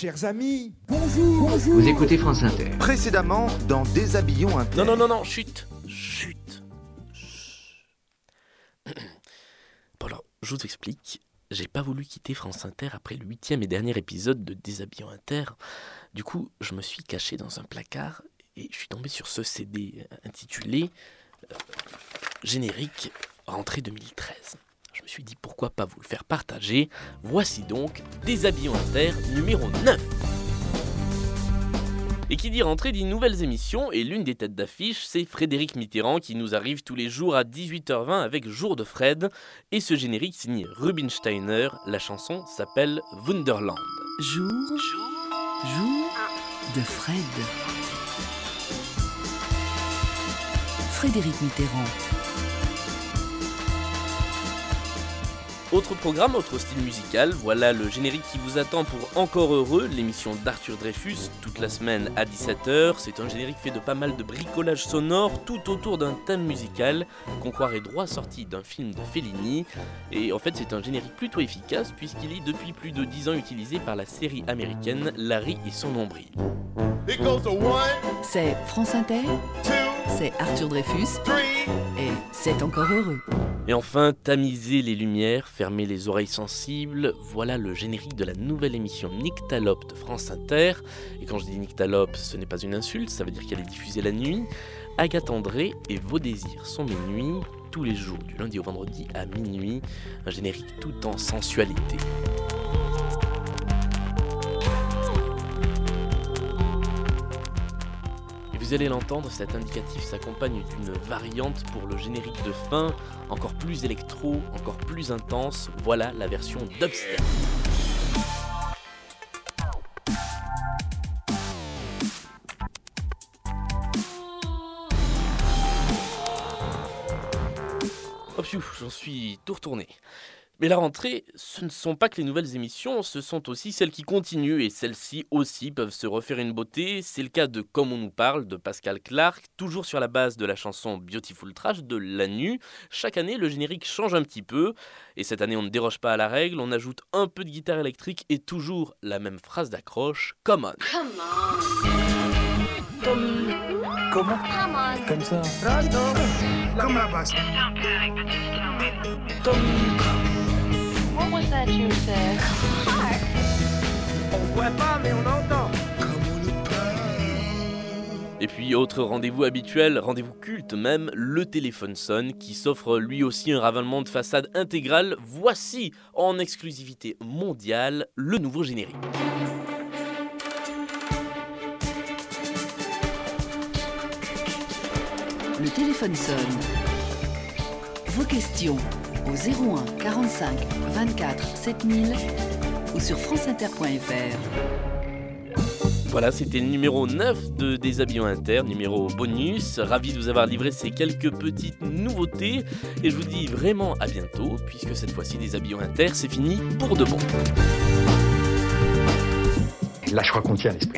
Chers amis, bonjour, Vous écoutez France Inter. Précédemment dans Déshabillons Inter. Non, non, non, non, chut, chut, chut. Bon alors, je vous explique. J'ai pas voulu quitter France Inter après le huitième et dernier épisode de Déshabillons Inter. Du coup, je me suis caché dans un placard et je suis tombé sur ce CD intitulé euh, Générique rentrée 2013. Je me suis dit pourquoi pas vous le faire partager. Voici donc Déshabillons Inter numéro 9. Et qui dit rentrée dit nouvelles émissions, et l'une des têtes d'affiche, c'est Frédéric Mitterrand qui nous arrive tous les jours à 18h20 avec Jour de Fred, et ce générique signé Rubinsteiner, la chanson s'appelle Wunderland. Jour, jour de Fred. Frédéric Mitterrand. Autre programme, autre style musical, voilà le générique qui vous attend pour Encore Heureux, l'émission d'Arthur Dreyfus, toute la semaine à 17h. C'est un générique fait de pas mal de bricolage sonore, tout autour d'un thème musical qu'on croirait droit sorti d'un film de Fellini. Et en fait, c'est un générique plutôt efficace puisqu'il est depuis plus de 10 ans utilisé par la série américaine Larry et son nombril. C'est France Inter, c'est Arthur Dreyfus three. et c'est encore heureux. Et enfin, tamiser les lumières, fermer les oreilles sensibles, voilà le générique de la nouvelle émission Nyctalope de France Inter. Et quand je dis Nyctalope, ce n'est pas une insulte, ça veut dire qu'elle est diffusée la nuit. Agathe André et Vos désirs sont mes nuits, tous les jours, du lundi au vendredi à minuit. Un générique tout en sensualité. Vous allez l'entendre, cet indicatif s'accompagne d'une variante pour le générique de fin, encore plus électro, encore plus intense. Voilà la version dubstep. J'en suis tout retourné. Mais la rentrée, ce ne sont pas que les nouvelles émissions, ce sont aussi celles qui continuent. Et celles-ci aussi peuvent se refaire une beauté. C'est le cas de Comme on nous parle de Pascal Clark, toujours sur la base de la chanson Beautiful Trash de Lanu. Chaque année, le générique change un petit peu. Et cette année, on ne déroge pas à la règle, on ajoute un peu de guitare électrique et toujours la même phrase d'accroche. Come on. comment Comme ça. What Et puis autre rendez-vous habituel, rendez-vous culte même, le téléphone sonne qui s'offre lui aussi un ravalement de façade intégral. Voici en exclusivité mondiale le nouveau générique. Le téléphone sonne. Vos questions au 01 45 24 7000 ou sur franceinter.fr. Voilà, c'était le numéro 9 de Déshabillons Inter, numéro bonus. Ravi de vous avoir livré ces quelques petites nouveautés. Et je vous dis vraiment à bientôt, puisque cette fois-ci, Déshabillons Inter, c'est fini pour de bon. Là, je crois qu'on tient l'esprit.